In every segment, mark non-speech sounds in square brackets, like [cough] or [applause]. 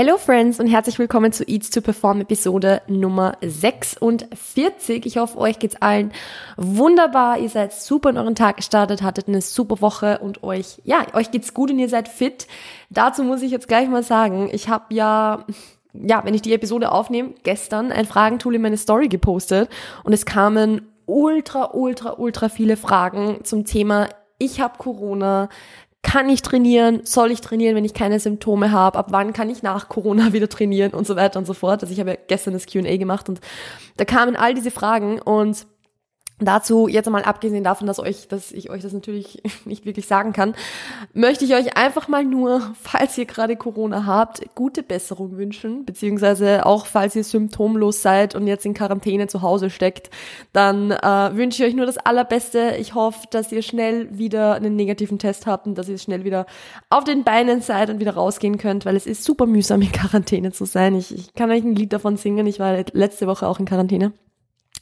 Hello Friends und herzlich willkommen zu Eats to Perform Episode Nummer 46. Ich hoffe, euch geht's allen wunderbar. Ihr seid super in euren Tag gestartet, hattet eine super Woche und euch, ja, euch geht's gut und ihr seid fit. Dazu muss ich jetzt gleich mal sagen, ich habe ja ja, wenn ich die Episode aufnehme, gestern ein Fragentool in meine Story gepostet und es kamen ultra, ultra, ultra viele Fragen zum Thema ich habe Corona, kann ich trainieren, soll ich trainieren, wenn ich keine Symptome habe, ab wann kann ich nach Corona [laughs] wieder trainieren? Und so weiter und so fort. Also ich habe ja gestern das Q&A gemacht und da kamen all diese Fragen und Dazu, jetzt einmal abgesehen davon, dass euch, dass ich euch das natürlich [laughs] nicht wirklich sagen kann, möchte ich euch einfach mal nur, [laughs] falls ihr gerade Corona habt, gute Besserung wünschen, beziehungsweise auch falls ihr symptomlos seid und jetzt in Quarantäne zu Hause steckt, dann äh, wünsche ich euch nur das Allerbeste. Ich hoffe, dass ihr schnell wieder einen negativen Test habt und dass ihr schnell wieder auf den Beinen seid und wieder rausgehen könnt, weil es ist super mühsam in Quarantäne zu sein. Ich, ich kann euch ein Lied davon singen. Ich war letzte Woche auch in Quarantäne.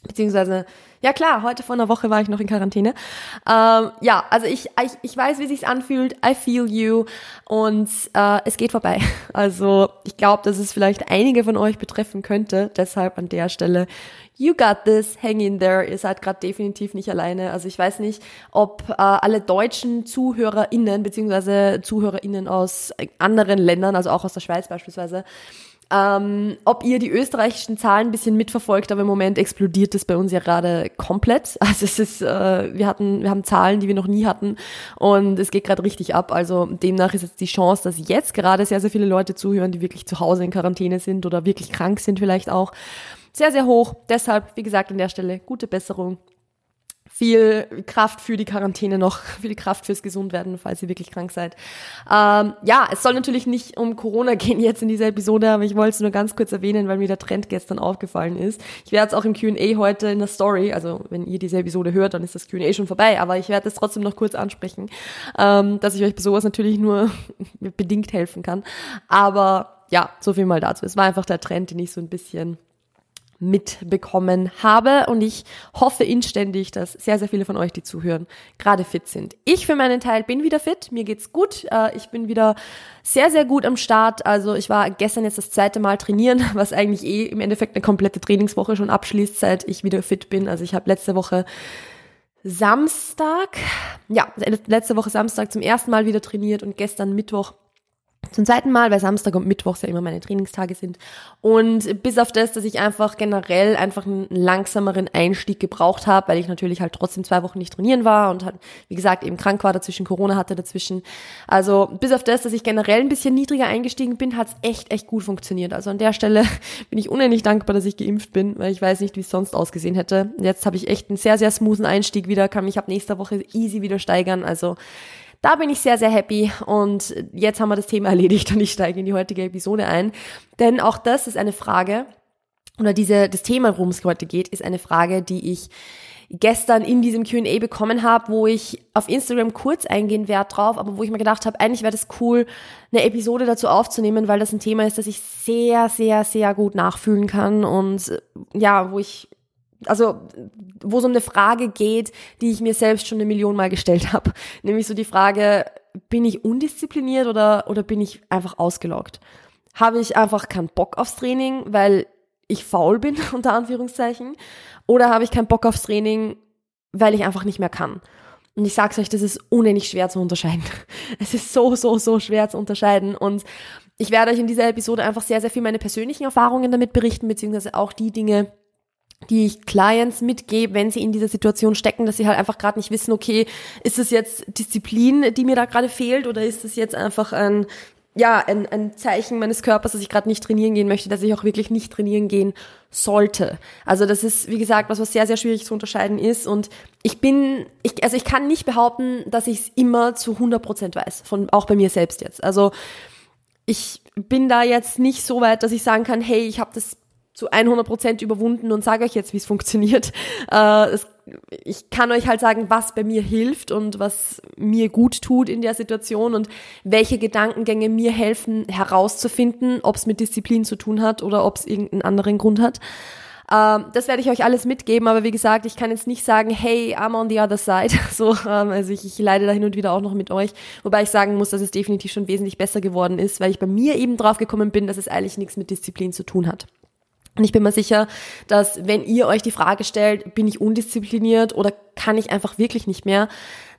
Beziehungsweise, ja klar, heute vor einer Woche war ich noch in Quarantäne. Ähm, ja, also ich, ich, ich weiß, wie sich's anfühlt. I feel you. Und äh, es geht vorbei. [laughs] Also ich glaube, dass es vielleicht einige von euch betreffen könnte. Deshalb an der Stelle, you got this, hang in there. Ihr seid gerade definitiv nicht alleine. Also ich weiß nicht, ob äh, alle deutschen ZuhörerInnen, beziehungsweise ZuhörerInnen aus anderen Ländern, also auch aus der Schweiz beispielsweise, ähm, ob ihr die österreichischen Zahlen ein bisschen mitverfolgt, aber im Moment explodiert es bei uns ja gerade komplett. [laughs] Also es ist, äh, wir hatten, wir haben Zahlen, die wir noch nie hatten und es geht gerade richtig ab. Also demnach ist jetzt die Chance, dass jetzt gerade sehr, sehr viele Leute zuhören, die wirklich zu Hause in Quarantäne sind oder wirklich krank sind vielleicht auch, sehr, sehr hoch. Deshalb, wie gesagt, an der Stelle gute Besserung viel Kraft für die Quarantäne noch, [laughs] viel Kraft fürs Gesundwerden, falls ihr wirklich krank seid. Ähm, ja, es soll natürlich nicht um Corona [laughs] gehen jetzt in dieser Episode, aber ich wollte es nur ganz kurz erwähnen, weil mir der Trend gestern aufgefallen ist. Ich werde es auch im Q&A heute in der Story, also wenn ihr diese Episode hört, dann ist das Q&A schon vorbei, aber ich werde es trotzdem noch kurz ansprechen, ähm, dass ich euch bei sowas natürlich nur [laughs] bedingt helfen kann. Aber ja, so viel mal dazu. Es war einfach der Trend, den ich so ein bisschen mitbekommen habe und ich hoffe inständig, dass sehr, sehr viele von euch, die zuhören, gerade fit sind. Ich für meinen Teil bin wieder fit, mir geht's gut, äh, ich bin wieder sehr, sehr gut am Start. Also ich war gestern jetzt das zweite Mal trainieren, [laughs] was eigentlich eh im Endeffekt eine komplette Trainingswoche schon abschließt, seit ich wieder fit bin. Also ich habe letzte Woche Samstag, ja, letzte Woche Samstag zum ersten Mal wieder trainiert und gestern Mittwoch zum zweiten Mal, weil Samstag und Mittwoch ja immer meine Trainingstage sind. Und bis auf das, dass ich einfach generell einfach einen langsameren Einstieg gebraucht habe, weil ich natürlich halt trotzdem zwei Wochen nicht trainieren war und halt, wie gesagt, eben krank war dazwischen, Corona hatte dazwischen. Also bis auf das, dass ich generell ein bisschen niedriger eingestiegen bin, hat es echt, echt gut funktioniert. Also an der Stelle [laughs] bin ich unendlich dankbar, dass ich geimpft bin, weil ich weiß nicht, wie es sonst ausgesehen hätte. Jetzt habe ich echt einen sehr, sehr smoothen Einstieg wieder, kann mich ab nächster Woche easy wieder steigern. Also da bin ich sehr, sehr happy und jetzt haben wir das Thema [laughs] erledigt und ich steige in die heutige Episode ein. Denn auch das ist eine Frage, oder diese, das Thema, worum es heute geht, ist eine Frage, die ich gestern in diesem Q&A bekommen habe, wo ich auf Instagram kurz eingehen werde drauf, aber wo ich mir gedacht habe, eigentlich wäre das cool, eine Episode dazu aufzunehmen, weil das ein Thema ist, das ich sehr, sehr, sehr gut nachfühlen kann und ja, wo ich also wo es um eine Frage geht, die ich mir selbst schon eine Million Mal gestellt [laughs] habe. Nämlich so die Frage, bin ich undiszipliniert oder, oder bin ich einfach ausgelockt? Habe ich einfach keinen Bock aufs Training, weil ich faul bin, [laughs] unter Anführungszeichen? Oder habe ich keinen Bock aufs Training, weil ich einfach nicht mehr kann? Und ich sag's euch, das ist unendlich schwer zu unterscheiden. [laughs] Es ist so, so, so schwer zu unterscheiden. Und ich werde euch in dieser Episode einfach sehr, sehr viel meine persönlichen Erfahrungen damit berichten, beziehungsweise auch die Dinge, die ich Clients mitgebe, wenn sie in dieser Situation stecken, dass sie halt einfach gerade nicht wissen, okay, ist es jetzt Disziplin, die mir da gerade fehlt, oder ist es jetzt einfach ein ja, ein, ein Zeichen meines Körpers, dass ich gerade nicht trainieren gehen möchte, dass ich auch wirklich nicht trainieren gehen sollte. Also das ist, wie gesagt, was was sehr, sehr schwierig zu unterscheiden ist. Und ich bin, ich, also ich kann nicht behaupten, dass ich es immer zu 100 Prozent weiß, von, auch bei mir selbst jetzt. Also ich bin da jetzt nicht so weit, dass ich sagen kann, hey, ich habe das zu 100 Prozent überwunden und sage euch jetzt, wie es funktioniert. [laughs] Äh, es, ich kann euch halt sagen, was bei mir hilft und was mir gut tut in der Situation und welche Gedankengänge mir helfen herauszufinden, ob es mit Disziplin zu tun hat oder ob es irgendeinen anderen Grund hat. Ähm, das werde ich euch alles mitgeben, aber wie gesagt, ich kann jetzt nicht sagen, hey, I'm on the other side. [laughs] So, ähm, also ich, ich leide da hin und wieder auch noch mit euch, wobei ich sagen muss, dass es definitiv schon wesentlich besser geworden ist, weil ich bei mir eben drauf gekommen bin, dass es eigentlich nichts mit Disziplin zu tun hat. Und ich bin mir sicher, dass wenn ihr euch die Frage stellt, bin ich undiszipliniert oder kann ich einfach wirklich nicht mehr,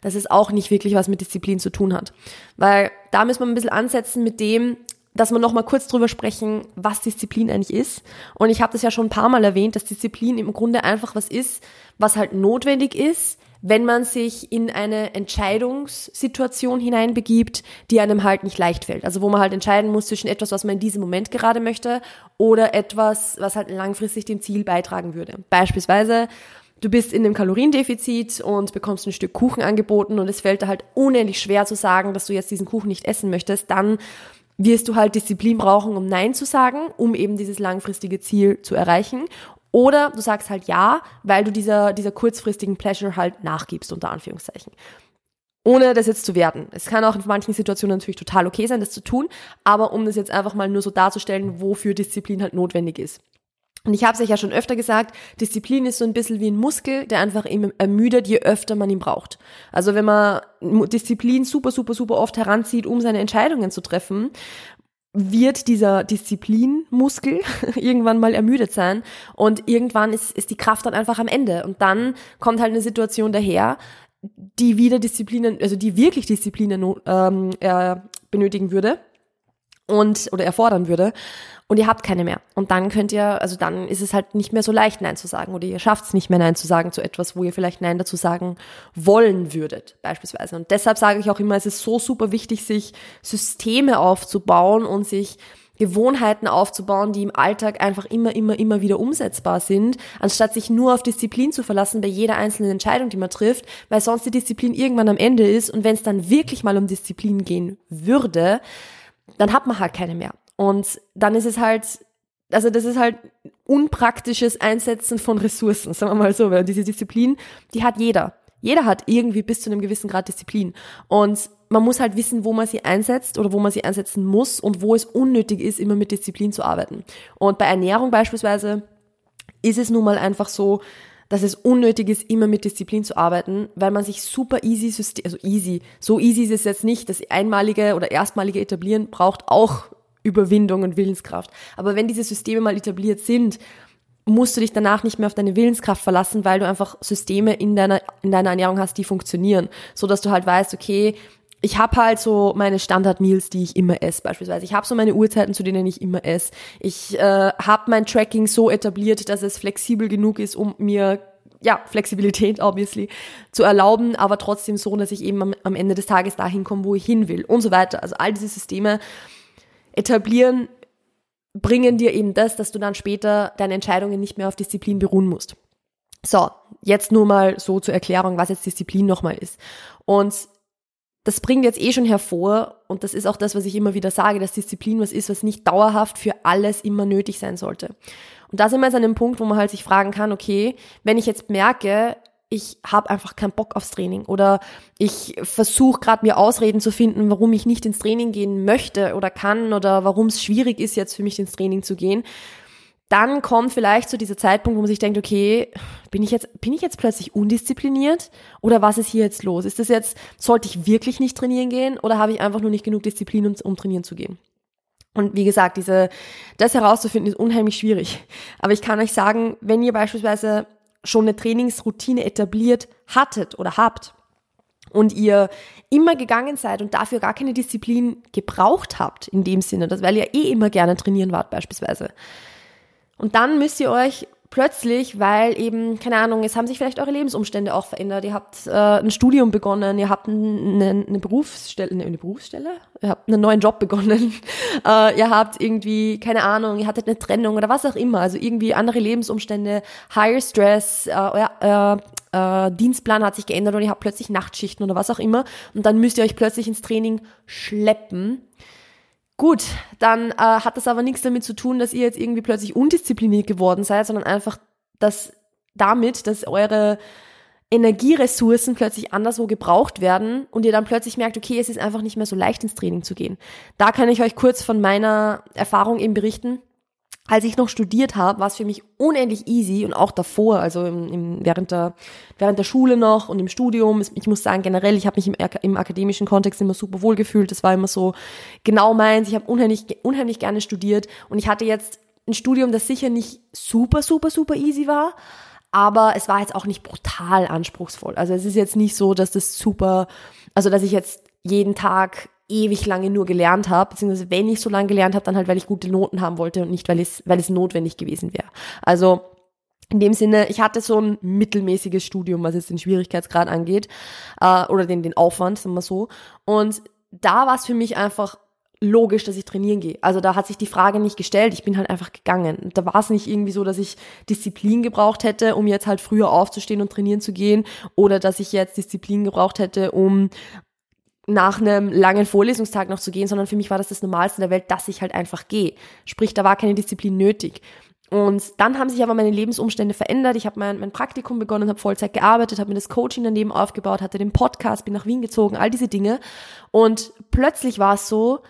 dass es auch nicht wirklich was mit Disziplin zu tun hat. Weil da müssen wir ein bisschen ansetzen mit dem, dass wir nochmal kurz drüber sprechen, was Disziplin eigentlich ist. Und ich habe das ja schon ein paar Mal erwähnt, dass Disziplin im Grunde einfach was ist, was halt notwendig ist, wenn man sich in eine Entscheidungssituation hineinbegibt, die einem halt nicht leicht fällt. Also wo man halt entscheiden muss zwischen etwas, was man in diesem Moment gerade möchte oder etwas, was halt langfristig dem Ziel beitragen würde. Beispielsweise, du bist in einem Kaloriendefizit und bekommst ein Stück Kuchen angeboten und es fällt dir halt unendlich schwer zu sagen, dass du jetzt diesen Kuchen nicht essen möchtest, dann wirst du halt Disziplin brauchen, um Nein zu sagen, um eben dieses langfristige Ziel zu erreichen. Oder du sagst halt ja, weil du dieser, dieser kurzfristigen Pleasure halt nachgibst, unter Anführungszeichen. Ohne das jetzt zu werten. Es kann auch in manchen Situationen natürlich total okay sein, das zu tun, aber um das jetzt einfach mal nur so darzustellen, wofür Disziplin halt notwendig ist. Und ich habe es euch ja schon öfter gesagt, Disziplin ist so ein bisschen wie ein Muskel, der einfach immer ermüdet, je öfter man ihn braucht. Also wenn man Disziplin super, super, super oft heranzieht, um seine Entscheidungen zu treffen, wird dieser Disziplinmuskel [laughs] irgendwann mal ermüdet sein und irgendwann ist, ist die Kraft dann einfach am Ende. Und dann kommt halt eine Situation daher, die wieder Disziplinen, also die wirklich Disziplinen ähm, äh, benötigen würde und oder erfordern würde und ihr habt keine mehr. Und dann könnt ihr, also dann ist es halt nicht mehr so leicht, Nein zu sagen. Oder ihr schafft es nicht mehr, Nein zu sagen zu etwas, wo ihr vielleicht Nein dazu sagen wollen würdet, beispielsweise. Und deshalb sage ich auch immer, es ist so super wichtig, sich Systeme aufzubauen und sich Gewohnheiten aufzubauen, die im Alltag einfach immer, immer, immer wieder umsetzbar sind, anstatt sich nur auf Disziplin zu verlassen bei jeder einzelnen Entscheidung, die man trifft, weil sonst die Disziplin irgendwann am Ende ist und wenn es dann wirklich mal um Disziplin gehen würde, dann hat man halt keine mehr. Und dann ist es halt, also das ist halt unpraktisches Einsetzen von Ressourcen, sagen wir mal so, weil diese Disziplin, die hat jeder. Jeder hat irgendwie bis zu einem gewissen Grad Disziplin. Und man muss halt wissen, wo man sie einsetzt oder wo man sie einsetzen muss und wo es unnötig ist, immer mit Disziplin zu arbeiten. Und bei Ernährung beispielsweise ist es nun mal einfach so, dass es unnötig ist, immer mit Disziplin zu arbeiten, weil man sich super easy, also easy, so easy ist es jetzt nicht, das einmalige oder erstmalige Etablieren braucht auch Überwindung und Willenskraft. Aber wenn diese Systeme mal etabliert sind, musst du dich danach nicht mehr auf deine Willenskraft verlassen, weil du einfach Systeme in deiner, in deiner Ernährung hast, die funktionieren. So dass du halt weißt, okay, ich habe halt so meine Standard-Meals, die ich immer esse, beispielsweise. Ich habe so meine Uhrzeiten, zu denen ich immer esse. Ich äh, habe mein Tracking so etabliert, dass es flexibel genug ist, um mir ja, Flexibilität [laughs] obviously zu erlauben, aber trotzdem so, dass ich eben am, am Ende des Tages dahin komme, wo ich hin will und so weiter. Also all diese Systeme etablieren, bringen dir eben das, dass du dann später deine Entscheidungen nicht mehr auf Disziplin beruhen musst. So, jetzt nur mal so zur Erklärung, was jetzt Disziplin nochmal ist. Und das bringt jetzt eh schon hervor, und das ist auch das, was ich immer wieder sage, dass Disziplin was ist, was nicht dauerhaft für alles immer nötig sein sollte. Und da sind wir jetzt an dem Punkt, wo man halt sich fragen kann, okay, wenn ich jetzt merke, ich habe einfach keinen Bock aufs Training oder ich versuche gerade mir Ausreden zu finden, warum ich nicht ins Training gehen möchte oder kann oder warum es schwierig ist jetzt für mich ins Training zu gehen, dann kommt vielleicht zu dieser Zeitpunkt, wo man sich denkt, okay, bin ich jetzt bin ich jetzt plötzlich undiszipliniert oder was ist hier jetzt los? Ist das jetzt sollte ich wirklich nicht trainieren gehen oder habe ich einfach nur nicht genug Disziplin um, um trainieren zu gehen? Und wie gesagt, diese, das herauszufinden ist unheimlich schwierig. Aber ich kann euch sagen, wenn ihr beispielsweise schon eine Trainingsroutine etabliert hattet oder habt und ihr immer gegangen seid und dafür gar keine Disziplin gebraucht habt in dem Sinne, das weil ihr eh immer gerne trainieren wart beispielsweise. Und dann müsst ihr euch plötzlich, weil eben, keine Ahnung, es haben sich vielleicht eure Lebensumstände auch verändert. Ihr habt äh, ein Studium begonnen, ihr habt eine, eine Berufsstelle, eine, eine Berufsstelle? Ihr habt einen neuen Job begonnen, [laughs] äh, ihr habt irgendwie, keine Ahnung, ihr hattet eine Trennung oder was auch immer, also irgendwie andere Lebensumstände, Higher Stress, äh, euer äh, äh, Dienstplan hat sich geändert und ihr habt plötzlich Nachtschichten oder was auch immer und dann müsst ihr euch plötzlich ins Training schleppen Gut, dann äh, hat das aber nichts damit zu tun, dass ihr jetzt irgendwie plötzlich undiszipliniert geworden seid, sondern einfach dass damit, dass eure Energieressourcen plötzlich anderswo gebraucht werden und ihr dann plötzlich merkt, okay, es ist einfach nicht mehr so leicht ins Training zu gehen. Da kann ich euch kurz von meiner Erfahrung eben berichten. Als ich noch studiert habe, war es für mich unendlich easy und auch davor, also im, im, während, der, während der Schule noch und im Studium. Ich muss sagen, generell, ich habe mich im, im akademischen Kontext immer super wohl gefühlt. Das war immer so genau meins. Ich habe unheimlich, unheimlich gerne studiert und ich hatte jetzt ein Studium, das sicher nicht super, super, super easy war, aber es war jetzt auch nicht brutal anspruchsvoll. Also es ist jetzt nicht so, dass das super, also dass ich jetzt jeden Tag ewig lange nur gelernt habe, beziehungsweise wenn ich so lange gelernt habe, dann halt, weil ich gute Noten haben wollte und nicht, weil es, weil es notwendig gewesen wäre. Also in dem Sinne, ich hatte so ein mittelmäßiges Studium, was jetzt den Schwierigkeitsgrad angeht, äh, oder den, den Aufwand, sagen wir so. Und da war es für mich einfach logisch, dass ich trainieren gehe. Also da hat sich die Frage nicht gestellt, ich bin halt einfach gegangen. Da war es nicht irgendwie so, dass ich Disziplin gebraucht hätte, um jetzt halt früher aufzustehen und trainieren zu gehen, oder dass ich jetzt Disziplin gebraucht hätte, um nach einem langen Vorlesungstag noch zu gehen, sondern für mich war das das Normalste der Welt, dass ich halt einfach gehe. Sprich, da war keine Disziplin nötig. Und dann haben sich aber meine Lebensumstände verändert. Ich habe mein, mein Praktikum begonnen, habe Vollzeit gearbeitet, habe mir das Coaching daneben aufgebaut, hatte den Podcast, bin nach Wien gezogen, all diese Dinge. Und plötzlich war es so,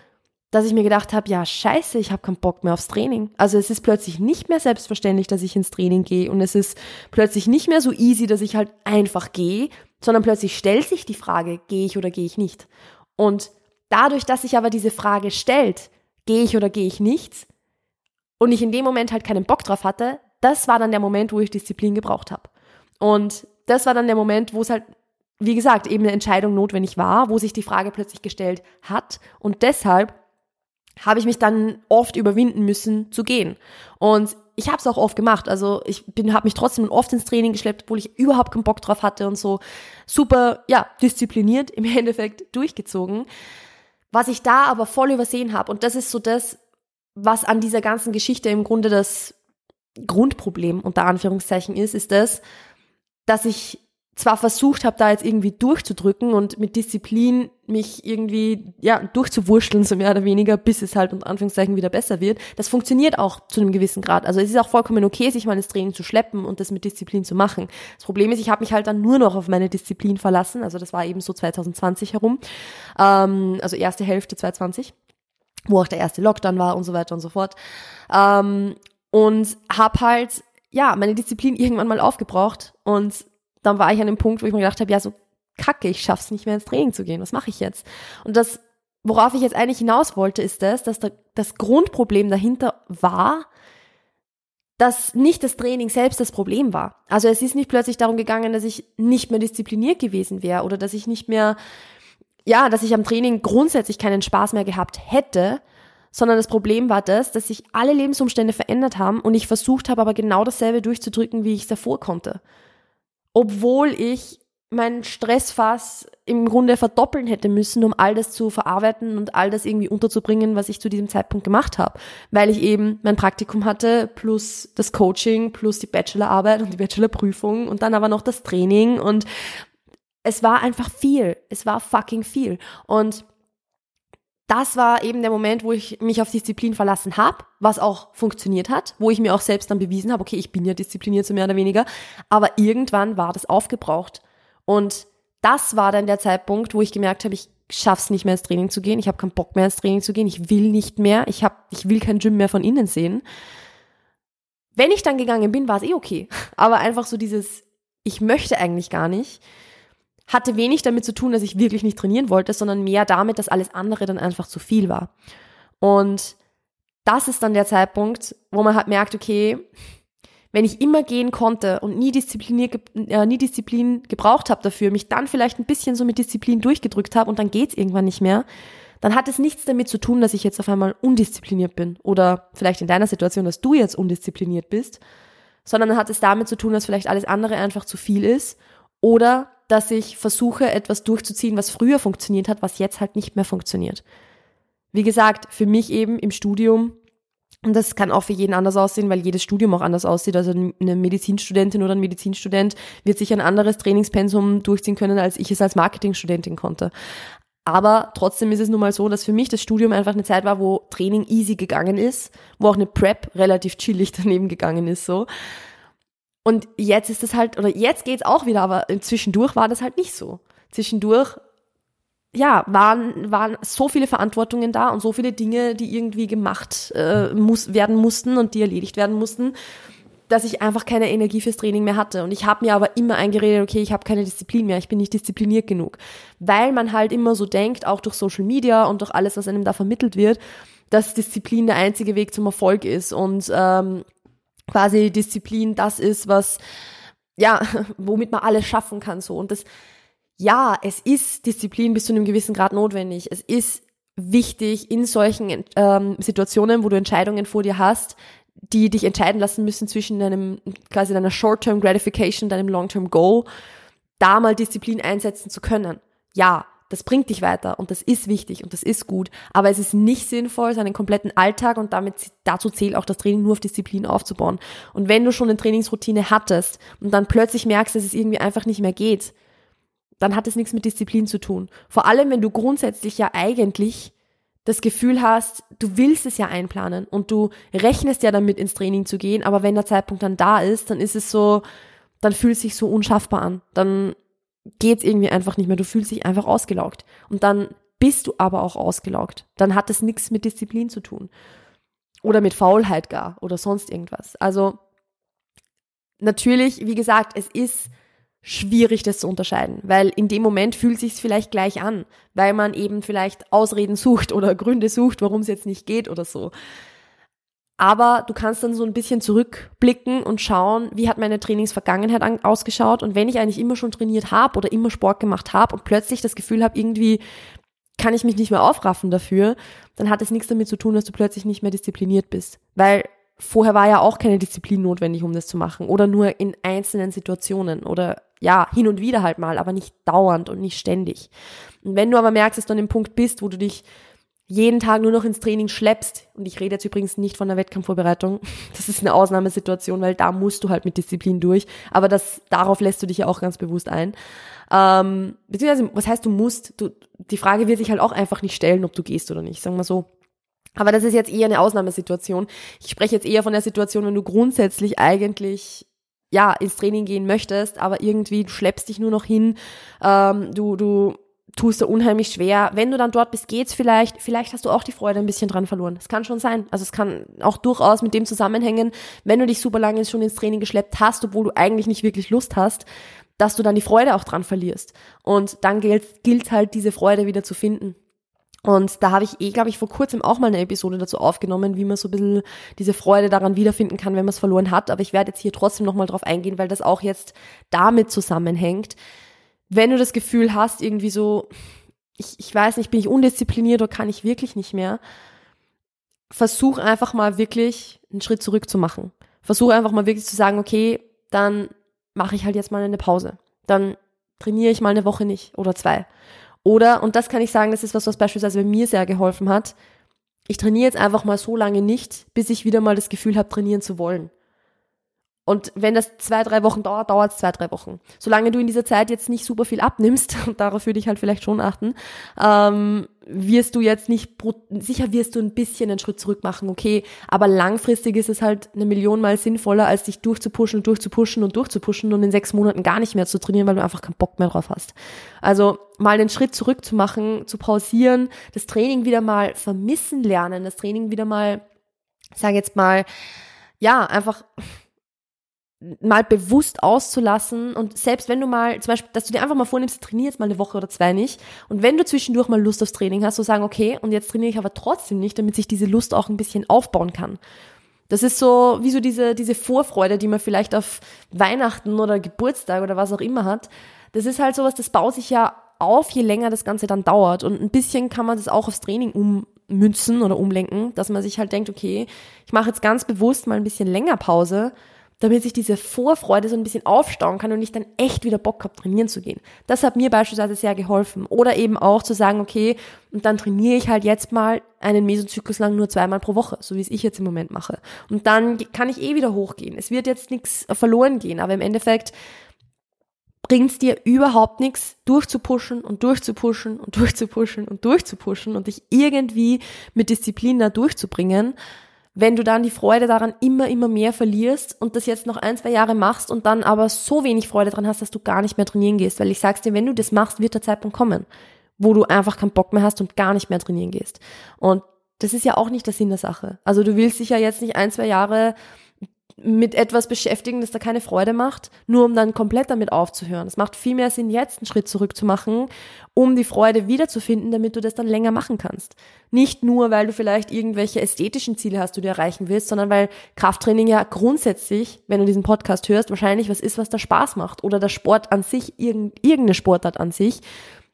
dass ich mir gedacht habe, ja, scheiße, ich habe keinen Bock mehr aufs Training. Also es ist plötzlich nicht mehr selbstverständlich, dass ich ins Training gehe und es ist plötzlich nicht mehr so easy, dass ich halt einfach gehe, sondern plötzlich stellt sich die Frage, gehe ich oder gehe ich nicht? Und dadurch, dass sich aber diese Frage stellt, gehe ich oder gehe ich nicht, und ich in dem Moment halt keinen Bock drauf hatte, das war dann der Moment, wo ich Disziplin gebraucht habe. Und das war dann der Moment, wo es halt, wie gesagt, eben eine Entscheidung notwendig war, wo sich die Frage plötzlich gestellt hat. Und deshalb habe ich mich dann oft überwinden müssen zu gehen. Und ich habe es auch oft gemacht. Also ich bin, habe mich trotzdem oft ins Training geschleppt, obwohl ich überhaupt keinen Bock drauf hatte und so super, ja, diszipliniert im [laughs] Endeffekt durchgezogen. Was ich da aber voll übersehen habe, und das ist so das, was an dieser ganzen Geschichte im Grunde das Grundproblem unter Anführungszeichen ist, ist das, dass ich zwar versucht habe, da jetzt irgendwie durchzudrücken und mit Disziplin mich irgendwie, ja, durchzuwurschteln, so mehr oder weniger, bis es halt unter Anführungszeichen wieder besser wird. Das funktioniert auch zu einem gewissen Grad. Also es ist auch vollkommen okay, sich mal ins Training zu schleppen und das mit Disziplin zu machen. Das Problem ist, ich habe mich halt dann nur noch auf meine Disziplin verlassen. Also das war eben so 2020 herum. Ähm, also erste Hälfte 2020 wo auch der erste Lockdown war und so weiter und so fort. Ähm, und habe halt, ja, meine Disziplin irgendwann mal aufgebraucht und dann war ich an dem Punkt, wo ich mir gedacht habe, ja, so kacke, ich schaff's nicht mehr ins Training zu gehen. Was mache ich jetzt? Und das, worauf ich jetzt eigentlich hinaus wollte, ist das, dass da, das Grundproblem dahinter war, dass nicht das Training selbst das Problem war. Also es ist nicht plötzlich darum gegangen, dass ich nicht mehr diszipliniert gewesen wäre oder dass ich nicht mehr, ja, dass ich am Training grundsätzlich keinen Spaß mehr gehabt hätte, sondern das Problem war das, dass sich alle Lebensumstände verändert haben und ich versucht habe, aber genau dasselbe durchzudrücken, wie ich es davor konnte obwohl ich meinen Stressfass im Grunde verdoppeln hätte müssen, um all das zu verarbeiten und all das irgendwie unterzubringen, was ich zu diesem Zeitpunkt gemacht habe, weil ich eben mein Praktikum hatte plus das Coaching plus die Bachelorarbeit und die Bachelorprüfung und dann aber noch das Training. Und es war einfach viel, es war fucking viel. Und das war eben der Moment, wo ich mich auf Disziplin verlassen habe, was auch funktioniert hat, wo ich mir auch selbst dann bewiesen habe, okay, ich bin ja diszipliniert so mehr oder weniger, aber irgendwann war das aufgebraucht. Und das war dann der Zeitpunkt, wo ich gemerkt habe, ich schaff's nicht mehr ins Training zu gehen, ich habe keinen Bock mehr ins Training zu gehen, ich will nicht mehr, ich hab, ich will kein Gym mehr von innen sehen. Wenn ich dann gegangen bin, war es eh okay, [laughs] aber einfach so dieses ich möchte eigentlich gar nicht hatte wenig damit zu tun, dass ich wirklich nicht trainieren wollte, sondern mehr damit, dass alles andere dann einfach zu viel war. Und das ist dann der Zeitpunkt, wo man halt merkt, okay, wenn ich immer gehen konnte und nie, diszipliniert, äh, nie Disziplin gebraucht habe dafür, mich dann vielleicht ein bisschen so mit Disziplin durchgedrückt habe und dann geht's irgendwann nicht mehr, dann hat es nichts damit zu tun, dass ich jetzt auf einmal undiszipliniert bin oder vielleicht in deiner Situation, dass du jetzt undiszipliniert bist, sondern dann hat es damit zu tun, dass vielleicht alles andere einfach zu viel ist oder dass ich versuche, etwas durchzuziehen, was früher funktioniert hat, was jetzt halt nicht mehr funktioniert. Wie gesagt, für mich eben im Studium, und das kann auch für jeden anders aussehen, weil jedes Studium auch anders aussieht. Also eine Medizinstudentin oder ein Medizinstudent wird sich ein anderes Trainingspensum durchziehen können, als ich es als Marketingstudentin konnte. Aber trotzdem ist es nun mal so, dass für mich das Studium einfach eine Zeit war, wo Training easy gegangen ist, wo auch eine Prep relativ chillig [laughs] daneben gegangen ist, so. Und jetzt ist es halt, oder jetzt geht's auch wieder, aber zwischendurch war das halt nicht so. Zwischendurch ja, waren, waren so viele Verantwortungen da und so viele Dinge, die irgendwie gemacht äh, muss, werden mussten und die erledigt werden mussten, dass ich einfach keine Energie fürs Training mehr hatte. Und ich habe mir aber immer eingeredet, okay, ich habe keine Disziplin mehr, ich bin nicht diszipliniert genug. Weil man halt immer so denkt, auch durch Social Media und durch alles, was einem da vermittelt wird, dass Disziplin der einzige Weg zum Erfolg ist und ähm, quasi Disziplin das ist, was ja, [laughs] womit man alles schaffen kann so. Und das ja, es ist Disziplin bis zu einem gewissen Grad notwendig. Es ist wichtig in solchen ähm, Situationen, wo du Entscheidungen vor dir hast, die dich entscheiden lassen müssen zwischen deinem quasi deiner Short-Term Gratification, deinem Long-Term Goal, da mal Disziplin einsetzen zu können. Ja, das bringt dich weiter und das ist wichtig und das ist gut, aber es ist nicht sinnvoll, seinen kompletten Alltag und damit dazu zählt auch das Training nur auf Disziplin aufzubauen. Und wenn du schon eine Trainingsroutine hattest und dann plötzlich merkst, dass es irgendwie einfach nicht mehr geht, dann hat es nichts mit Disziplin zu tun. Vor allem, wenn du grundsätzlich ja eigentlich das Gefühl hast, du willst es ja einplanen und du rechnest ja damit ins Training zu gehen, aber wenn der Zeitpunkt dann da ist, dann ist es so, dann fühlt es sich so unschaffbar an. Dann geht es irgendwie einfach nicht mehr. Du fühlst dich einfach ausgelaugt. Und dann bist du aber auch ausgelaugt. Dann hat es nichts mit Disziplin zu tun. Oder mit Faulheit gar oder sonst irgendwas. Also natürlich, wie gesagt, es ist schwierig, das zu unterscheiden, weil in dem Moment fühlt sich vielleicht gleich an, weil man eben vielleicht Ausreden sucht oder Gründe sucht, warum es jetzt nicht geht oder so. Aber du kannst dann so ein bisschen zurückblicken und schauen, wie hat meine Trainingsvergangenheit ausgeschaut. Und wenn ich eigentlich immer schon trainiert habe oder immer Sport gemacht habe und plötzlich das Gefühl habe, irgendwie kann ich mich nicht mehr aufraffen dafür, dann hat es nichts damit zu tun, dass du plötzlich nicht mehr diszipliniert bist, weil vorher war ja auch keine Disziplin notwendig, um das zu machen. Oder nur in einzelnen Situationen. Oder ja, hin und wieder halt mal, aber nicht dauernd und nicht ständig. Und wenn du aber merkst, dass du an dem Punkt bist, wo du dich jeden Tag nur noch ins Training schleppst, und ich rede jetzt übrigens nicht von der Wettkampfvorbereitung, [laughs] das ist eine Ausnahmesituation, weil da musst du halt mit Disziplin durch, aber das, darauf lässt du dich ja auch ganz bewusst ein. Ähm, beziehungsweise, was heißt du musst? Du, die Frage wird sich halt auch einfach nicht stellen, ob du gehst oder nicht, sagen wir so. Aber das ist jetzt eher eine Ausnahmesituation. Ich spreche jetzt eher von der Situation, wenn du grundsätzlich eigentlich ja, ins Training gehen möchtest, aber irgendwie du schleppst dich nur noch hin, ähm, du, du tust da unheimlich schwer. Wenn du dann dort bist, geht's vielleicht. Vielleicht hast du auch die Freude ein bisschen dran verloren. Das kann schon sein. Also es kann auch durchaus mit dem zusammenhängen, wenn du dich super lange schon ins Training geschleppt hast, obwohl du eigentlich nicht wirklich Lust hast, dass du dann die Freude auch dran verlierst. Und dann gilt, gilt halt diese Freude wieder zu finden. Und da habe ich eh, glaube ich, vor kurzem auch mal eine Episode dazu aufgenommen, wie man so ein bisschen diese Freude daran wiederfinden kann, wenn man es verloren hat. Aber ich werde jetzt hier trotzdem nochmal drauf eingehen, weil das auch jetzt damit zusammenhängt. Wenn du das Gefühl hast, irgendwie so, ich, ich weiß nicht, bin ich undiszipliniert oder kann ich wirklich nicht mehr, versuch einfach mal wirklich einen Schritt zurück zu machen. Versuch einfach mal wirklich zu sagen, okay, dann mache ich halt jetzt mal eine Pause. Dann trainiere ich mal eine Woche nicht oder zwei. Oder, und das kann ich sagen, das ist was, was beispielsweise bei mir sehr geholfen hat, ich trainiere jetzt einfach mal so lange nicht, bis ich wieder mal das Gefühl habe, trainieren zu wollen. Und wenn das zwei, drei Wochen dauert, dauert es zwei, drei Wochen. Solange du in dieser Zeit jetzt nicht super viel abnimmst, [laughs] und darauf würde ich halt vielleicht schon achten, ähm, wirst du jetzt nicht, sicher wirst du ein bisschen einen Schritt zurück machen, okay, aber langfristig ist es halt eine Million Mal sinnvoller, als dich durchzupushen und durchzupushen und durchzupushen und in sechs Monaten gar nicht mehr zu trainieren, weil du einfach keinen Bock mehr drauf hast. Also mal einen Schritt zurück zu machen, zu pausieren, das Training wieder mal vermissen lernen, das Training wieder mal, sage jetzt mal, ja, einfach mal bewusst auszulassen und selbst wenn du mal, zum Beispiel, dass du dir einfach mal vornimmst, trainier jetzt mal eine Woche oder zwei nicht und wenn du zwischendurch mal Lust aufs Training hast, so sagen, okay, und jetzt trainiere ich aber trotzdem nicht, damit sich diese Lust auch ein bisschen aufbauen kann. Das ist so, wie so diese, diese Vorfreude, die man vielleicht auf Weihnachten oder Geburtstag oder was auch immer hat. Das ist halt sowas, das baut sich ja auf, je länger das Ganze dann dauert. Und ein bisschen kann man das auch aufs Training ummünzen oder umlenken, dass man sich halt denkt, okay, ich mache jetzt ganz bewusst mal ein bisschen länger Pause damit sich diese Vorfreude so ein bisschen aufstauen kann und ich dann echt wieder Bock habe, trainieren zu gehen. Das hat mir beispielsweise sehr geholfen. Oder eben auch zu sagen, okay, und dann trainiere ich halt jetzt mal einen Mesozyklus lang nur zweimal pro Woche, so wie es ich jetzt im Moment mache. Und dann kann ich eh wieder hochgehen. Es wird jetzt nichts verloren gehen, aber im Endeffekt bringt es dir überhaupt nichts, durchzupushen und durchzupushen und durchzupushen und durchzupushen und dich irgendwie mit Disziplin da durchzubringen, wenn du dann die Freude daran immer, immer mehr verlierst und das jetzt noch ein, zwei Jahre machst und dann aber so wenig Freude dran hast, dass du gar nicht mehr trainieren gehst. Weil ich sag's dir, wenn du das machst, wird der Zeitpunkt kommen, wo du einfach keinen Bock mehr hast und gar nicht mehr trainieren gehst. Und das ist ja auch nicht der Sinn der Sache. Also du willst dich ja jetzt nicht ein, zwei Jahre mit etwas beschäftigen, das da keine Freude macht, nur um dann komplett damit aufzuhören. Es macht viel mehr Sinn, jetzt einen Schritt zurück zu machen, um die Freude wiederzufinden, damit du das dann länger machen kannst. Nicht nur, weil du vielleicht irgendwelche ästhetischen Ziele hast, die du erreichen willst, sondern weil Krafttraining ja grundsätzlich, wenn du diesen Podcast hörst, wahrscheinlich was ist, was da Spaß macht oder der Sport an sich, irgendeine Sportart an sich,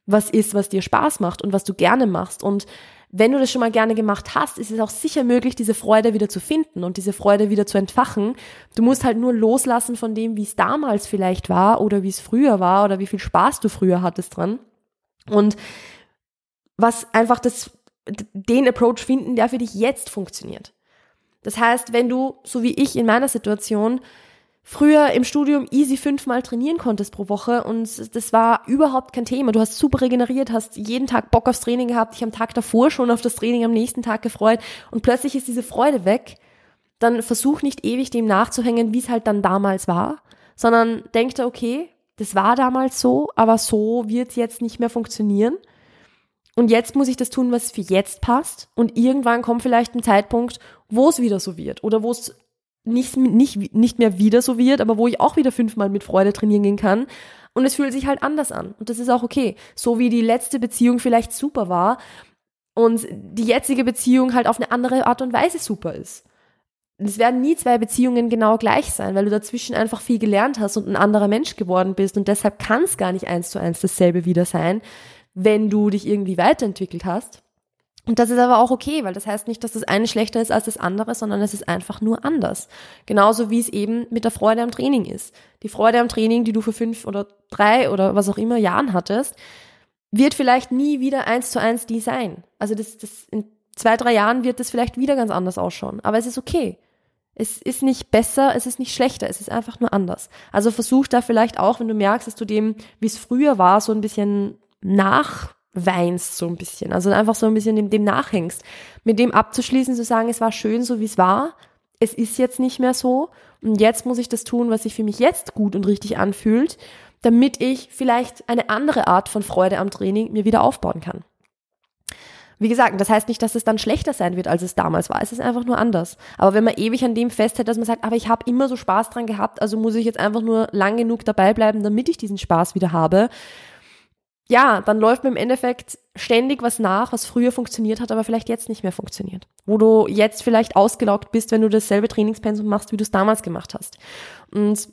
was ist, was dir Spaß macht und was du gerne machst und wenn du das schon mal gerne gemacht hast, ist es auch sicher möglich, diese Freude wieder zu finden und diese Freude wieder zu entfachen. Du musst halt nur loslassen von dem, wie es damals vielleicht war oder wie es früher war oder wie viel Spaß du früher hattest dran. Und was einfach das, den Approach finden, der für dich jetzt funktioniert. Das heißt, wenn du, so wie ich in meiner Situation, früher im Studium easy fünfmal trainieren konntest pro Woche und das war überhaupt kein Thema. Du hast super regeneriert, hast jeden Tag Bock aufs Training gehabt, dich am Tag davor schon auf das Training am nächsten Tag gefreut und plötzlich ist diese Freude weg. Dann versuch nicht ewig dem nachzuhängen, wie es halt dann damals war, sondern denk dir, okay, das war damals so, aber so wird jetzt nicht mehr funktionieren. Und jetzt muss ich das tun, was für jetzt passt. Und irgendwann kommt vielleicht ein Zeitpunkt, wo es wieder so wird oder wo es nicht, nicht, nicht mehr wieder so wird, aber wo ich auch wieder fünfmal mit Freude trainieren gehen kann. Und es fühlt sich halt anders an. Und das ist auch okay. So wie die letzte Beziehung vielleicht super war und die jetzige Beziehung halt auf eine andere Art und Weise super ist. Es werden nie zwei Beziehungen genau gleich sein, weil du dazwischen einfach viel gelernt hast und ein anderer Mensch geworden bist und deshalb kann es gar nicht eins zu eins dasselbe wieder sein, wenn du dich irgendwie weiterentwickelt hast. Und das ist aber auch okay, weil das heißt nicht, dass das eine schlechter ist als das andere, sondern es ist einfach nur anders. Genauso wie es eben mit der Freude am Training ist. Die Freude am Training, die du für fünf oder drei oder was auch immer Jahren hattest, wird vielleicht nie wieder eins zu eins die sein. Also das, das in zwei, drei Jahren wird das vielleicht wieder ganz anders ausschauen. Aber es ist okay. Es ist nicht besser, es ist nicht schlechter, es ist einfach nur anders. Also versuch da vielleicht auch, wenn du merkst, dass du dem, wie es früher war, so ein bisschen nach weinst so ein bisschen, also einfach so ein bisschen dem, dem nachhängst, mit dem abzuschließen, zu sagen, es war schön so wie es war, es ist jetzt nicht mehr so und jetzt muss ich das tun, was sich für mich jetzt gut und richtig anfühlt, damit ich vielleicht eine andere Art von Freude am Training mir wieder aufbauen kann. Wie gesagt, das heißt nicht, dass es dann schlechter sein wird, als es damals war. Es ist einfach nur anders. Aber wenn man ewig an dem festhält, dass man sagt, aber ich habe immer so Spaß dran gehabt, also muss ich jetzt einfach nur lang genug dabei bleiben, damit ich diesen Spaß wieder habe, ja, dann läuft mir im Endeffekt ständig was nach, was früher funktioniert hat, aber vielleicht jetzt nicht mehr funktioniert. Wo du jetzt vielleicht ausgelaugt bist, wenn du dasselbe Trainingspensum machst, wie du es damals gemacht hast. Und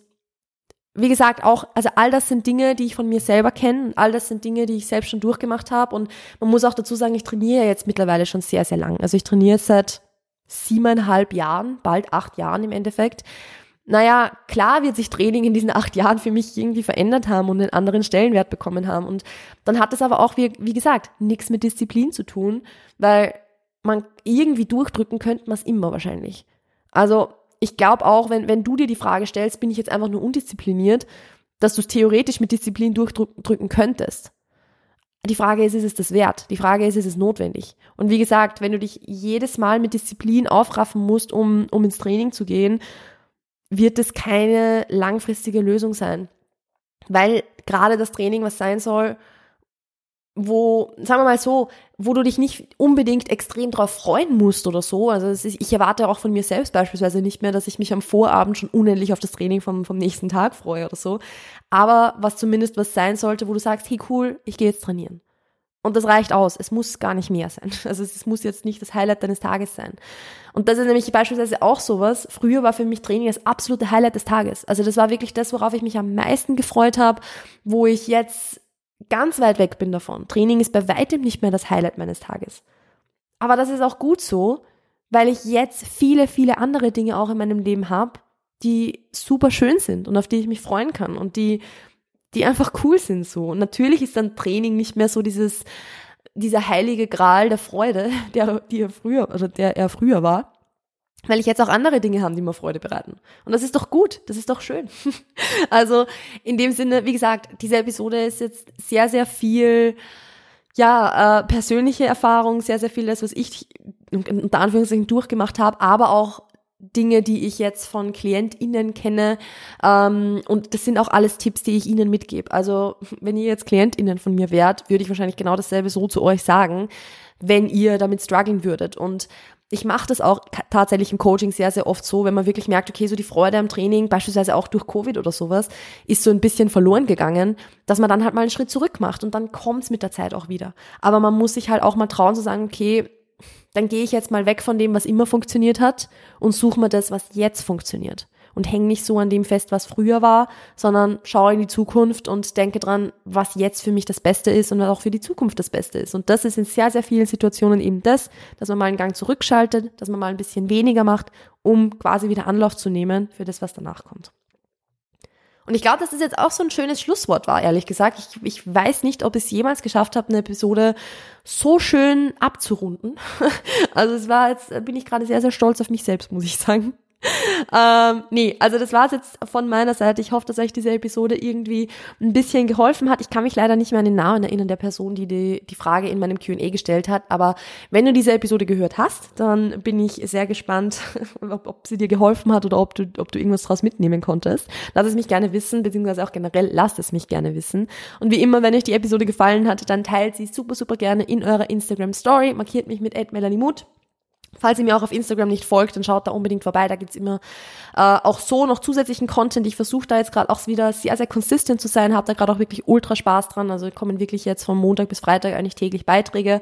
wie gesagt, auch, also all das sind Dinge, die ich von mir selber kenne, all das sind Dinge, die ich selbst schon durchgemacht habe. Und man muss auch dazu sagen, ich trainiere jetzt mittlerweile schon sehr, sehr lang. Also ich trainiere seit siebeneinhalb Jahren, bald acht Jahren im Endeffekt naja, klar wird sich Training in diesen acht Jahren für mich irgendwie verändert haben und einen anderen Stellenwert bekommen haben. Und dann hat es aber auch, wie, wie gesagt, nichts mit Disziplin zu tun, weil man irgendwie durchdrücken könnte man es immer wahrscheinlich. Also ich glaube auch, wenn, wenn du dir die Frage stellst, bin ich jetzt einfach nur undiszipliniert, dass du es theoretisch mit Disziplin durchdrücken könntest. Die Frage ist, ist es das wert? Die Frage ist, ist es notwendig? Und wie gesagt, wenn du dich jedes Mal mit Disziplin aufraffen musst, um, um ins Training zu gehen, wird es keine langfristige Lösung sein. Weil gerade das Training was sein soll, wo, sagen wir mal so, wo du dich nicht unbedingt extrem drauf freuen musst oder so. Also ist, ich erwarte auch von mir selbst beispielsweise nicht mehr, dass ich mich am Vorabend schon unendlich auf das Training vom, vom nächsten Tag freue oder so. Aber was zumindest was sein sollte, wo du sagst, hey cool, ich gehe jetzt trainieren. Und das reicht aus. Es muss gar nicht mehr sein. [laughs] Also es muss jetzt nicht das Highlight deines Tages sein. Und das ist nämlich beispielsweise auch sowas. Früher war für mich Training das absolute Highlight des Tages. Also das war wirklich das, worauf ich mich am meisten gefreut habe, wo ich jetzt ganz weit weg bin davon. Training ist bei weitem nicht mehr das Highlight meines Tages. Aber das ist auch gut so, weil ich jetzt viele, viele andere Dinge auch in meinem Leben habe, die super schön sind und auf die ich mich freuen kann und die die einfach cool sind so. Und natürlich ist dann Training nicht mehr so dieses, dieser heilige Gral der Freude, [laughs] der, die er früher, oder der er früher war. Weil ich jetzt auch andere Dinge habe, die mir Freude bereiten. Und das ist doch gut, das ist doch schön. [laughs] also in dem Sinne, wie gesagt, diese Episode ist jetzt sehr, sehr viel, ja, äh, persönliche Erfahrung, sehr, sehr viel das, was ich unter Anführungszeichen durchgemacht habe, aber auch Dinge, die ich jetzt von KlientInnen kenne. Ähm, und das sind auch alles Tipps, die ich Ihnen mitgebe. Also wenn ihr jetzt KlientInnen von mir wärt, würde ich wahrscheinlich genau dasselbe so zu euch sagen, wenn ihr damit strugglen würdet. Und ich mache das auch tatsächlich im Coaching sehr, sehr oft so, wenn man wirklich merkt, okay, so die Freude am Training, beispielsweise auch durch Covid oder sowas, ist so ein bisschen verloren gegangen, dass man dann halt mal einen Schritt zurück macht und dann kommt's mit der Zeit auch wieder. Aber man muss sich halt auch mal trauen zu sagen, okay, dann gehe ich jetzt mal weg von dem, was immer funktioniert hat und suche mir das, was jetzt funktioniert und hänge nicht so an dem fest, was früher war, sondern schaue in die Zukunft und denke dran, was jetzt für mich das Beste ist und was auch für die Zukunft das Beste ist. Und das ist in sehr, sehr vielen Situationen eben das, dass man mal einen Gang zurückschaltet, dass man mal ein bisschen weniger macht, um quasi wieder Anlauf zu nehmen für das, was danach kommt. Und ich glaube, dass das jetzt auch so ein schönes Schlusswort war, ehrlich gesagt. Ich, ich weiß nicht, ob ich es jemals geschafft habe, eine Episode so schön abzurunden. [laughs] Also es war jetzt, bin ich gerade sehr, sehr stolz auf mich selbst, muss ich sagen. [laughs] ähm, nee, also das war's jetzt von meiner Seite. Ich hoffe, dass euch diese Episode irgendwie ein bisschen geholfen hat. Ich kann mich leider nicht mehr an den Namen erinnern der Person, die die, die Frage in meinem Q&A gestellt hat. Aber wenn du diese Episode gehört hast, dann bin ich sehr gespannt, [laughs] ob, ob sie dir geholfen hat oder ob du, ob du irgendwas draus mitnehmen konntest. Lass es mich gerne wissen, beziehungsweise auch generell lasst es mich gerne wissen. Und wie immer, wenn euch die Episode gefallen hat, dann teilt sie super, super gerne in eurer Instagram Story. Markiert mich mit Melanie Mut Falls ihr mir auch auf Instagram nicht folgt, dann schaut da unbedingt vorbei. Da gibt's immer äh, auch so noch zusätzlichen Content. Ich versuche da jetzt gerade auch wieder sehr, sehr consistent zu sein, habe da gerade auch wirklich ultra Spaß dran. Also kommen wirklich jetzt von Montag bis Freitag eigentlich täglich Beiträge.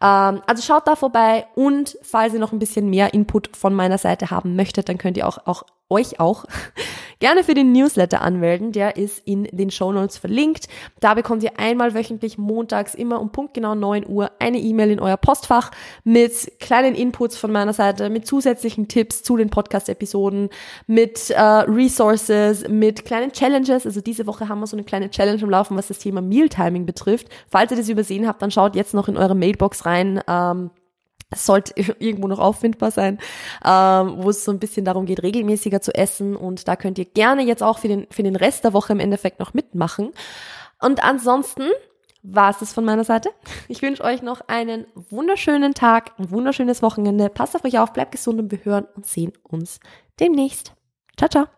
Ähm, also schaut da vorbei und falls ihr noch ein bisschen mehr Input von meiner Seite haben möchtet, dann könnt ihr auch, auch euch auch gerne für den Newsletter anmelden. Der ist in den Show Notes verlinkt. Da bekommt ihr einmal wöchentlich montags immer um punktgenau 9 Uhr eine E-Mail in euer Postfach mit kleinen Inputs von meiner Seite, mit zusätzlichen Tipps zu den Podcast-Episoden, mit äh, Resources, mit kleinen Challenges. Also diese Woche haben wir so eine kleine Challenge am Laufen, was das Thema Mealtiming betrifft. Falls ihr das übersehen habt, dann schaut jetzt noch in eure Mailbox rein. Ähm, sollte [laughs] irgendwo noch auffindbar sein, ähm, wo es so ein bisschen darum geht, regelmäßiger zu essen. Und da könnt ihr gerne jetzt auch für den, für den Rest der Woche im Endeffekt noch mitmachen. Und ansonsten war es das von meiner Seite. [laughs] Ich wünsche euch noch einen wunderschönen Tag, ein wunderschönes Wochenende. Passt auf euch auf, bleibt gesund und wir hören und sehen uns demnächst. Ciao, ciao.